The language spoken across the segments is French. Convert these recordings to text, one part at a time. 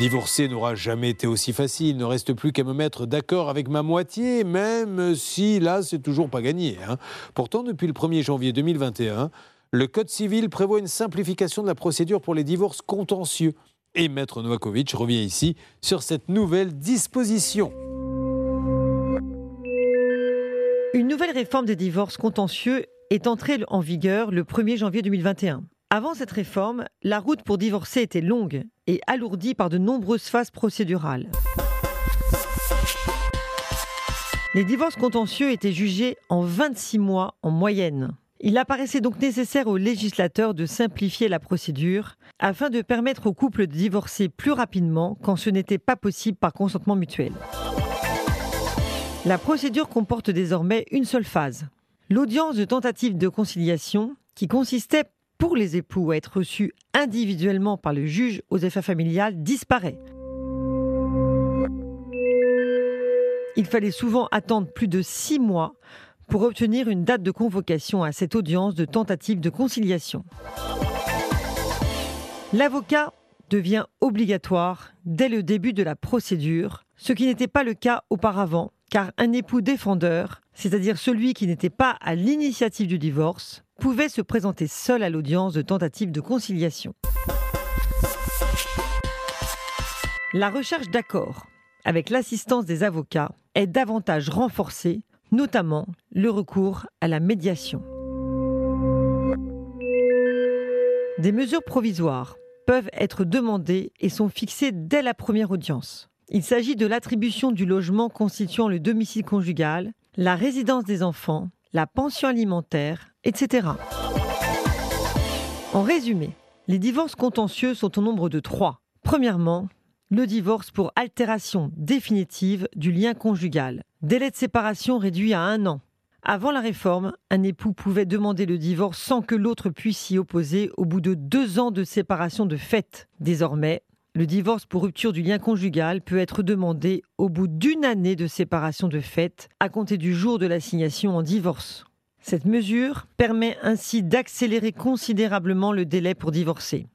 Divorcer n'aura jamais été aussi facile. Il ne reste plus qu'à me mettre d'accord avec ma moitié, même si là, c'est toujours pas gagné. hein. Pourtant, depuis le 1er janvier 2021, le Code civil prévoit une simplification de la procédure pour les divorces contentieux. Et Maître Novakovic revient ici sur cette nouvelle disposition. Une nouvelle réforme des divorces contentieux est entrée en vigueur le 1er janvier 2021. Avant cette réforme, la route pour divorcer était longue et alourdie par de nombreuses phases procédurales. Les divorces contentieux étaient jugés en 26 mois en moyenne. Il apparaissait donc nécessaire aux législateurs de simplifier la procédure afin de permettre aux couples de divorcer plus rapidement quand ce n'était pas possible par consentement mutuel. La procédure comporte désormais une seule phase. L'audience de tentative de conciliation, qui consistait pour les époux à être reçus individuellement par le juge aux affaires familiales, disparaît. Il fallait souvent attendre plus de six mois pour obtenir une date de convocation à cette audience de tentative de conciliation. L'avocat devient obligatoire dès le début de la procédure, ce qui n'était pas le cas auparavant, car un époux défendeur, c'est-à-dire celui qui n'était pas à l'initiative du divorce, pouvait se présenter seul à l'audience de tentative de conciliation. La recherche d'accord avec l'assistance des avocats est davantage renforcée, notamment le recours à la médiation. Des mesures provisoires peuvent être demandées et sont fixées dès la première audience. Il s'agit de l'attribution du logement constituant le domicile conjugal, la résidence des enfants, la pension alimentaire, etc. En résumé, les divorces contentieux sont au nombre de trois. Premièrement, le divorce pour altération définitive du lien conjugal. Délai de séparation réduit à un an. Avant la réforme, un époux pouvait demander le divorce sans que l'autre puisse s'y opposer au bout de deux ans de séparation de fait. Désormais, le divorce pour rupture du lien conjugal peut être demandé au bout d'une année de séparation de fait, à compter du jour de l'assignation en divorce. Cette mesure permet ainsi d'accélérer considérablement le délai pour divorcer.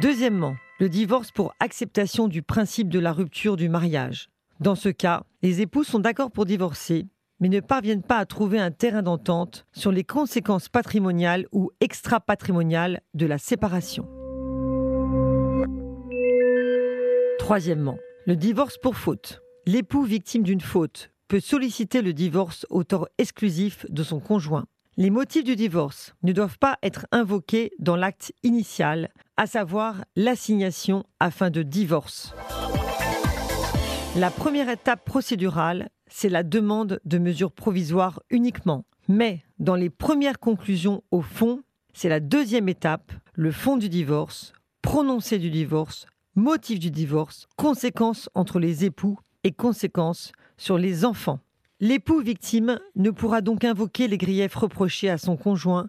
Deuxièmement, le divorce pour acceptation du principe de la rupture du mariage. Dans ce cas, les époux sont d'accord pour divorcer, mais ne parviennent pas à trouver un terrain d'entente sur les conséquences patrimoniales ou extra-patrimoniales de la séparation. Troisièmement, le divorce pour faute. L'époux victime d'une faute peut solliciter le divorce au tort exclusif de son conjoint. Les motifs du divorce ne doivent pas être invoqués dans l'acte initial, à savoir l'assignation à fin de divorce. La première étape procédurale, c'est la demande de mesures provisoires uniquement. Mais dans les premières conclusions au fond, c'est la deuxième étape, le fond du divorce, prononcé du divorce, motif du divorce, conséquences entre les époux et conséquences sur les enfants. L'époux victime ne pourra donc invoquer les griefs reprochés à son conjoint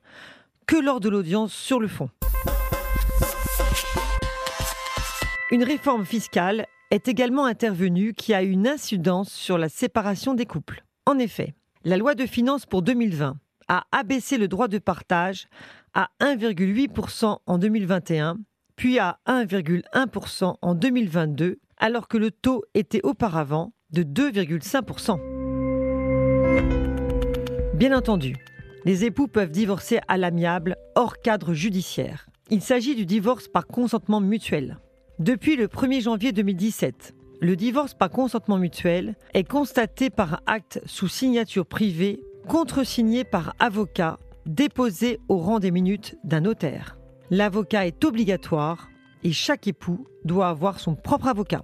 que lors de l'audience sur le fond. Une réforme fiscale est également intervenue qui a une incidence sur la séparation des couples. En effet, la loi de finances pour 2020 a abaissé le droit de partage à 1,8% en 2021, puis à 1,1% en 2022, alors que le taux était auparavant de 2,5%. Bien entendu, les époux peuvent divorcer à l'amiable hors cadre judiciaire. Il s'agit du divorce par consentement mutuel. Depuis le 1er janvier 2017, le divorce par consentement mutuel est constaté par acte sous signature privée, contresigné par avocat, déposé au rang des minutes d'un notaire. L'avocat est obligatoire et chaque époux doit avoir son propre avocat.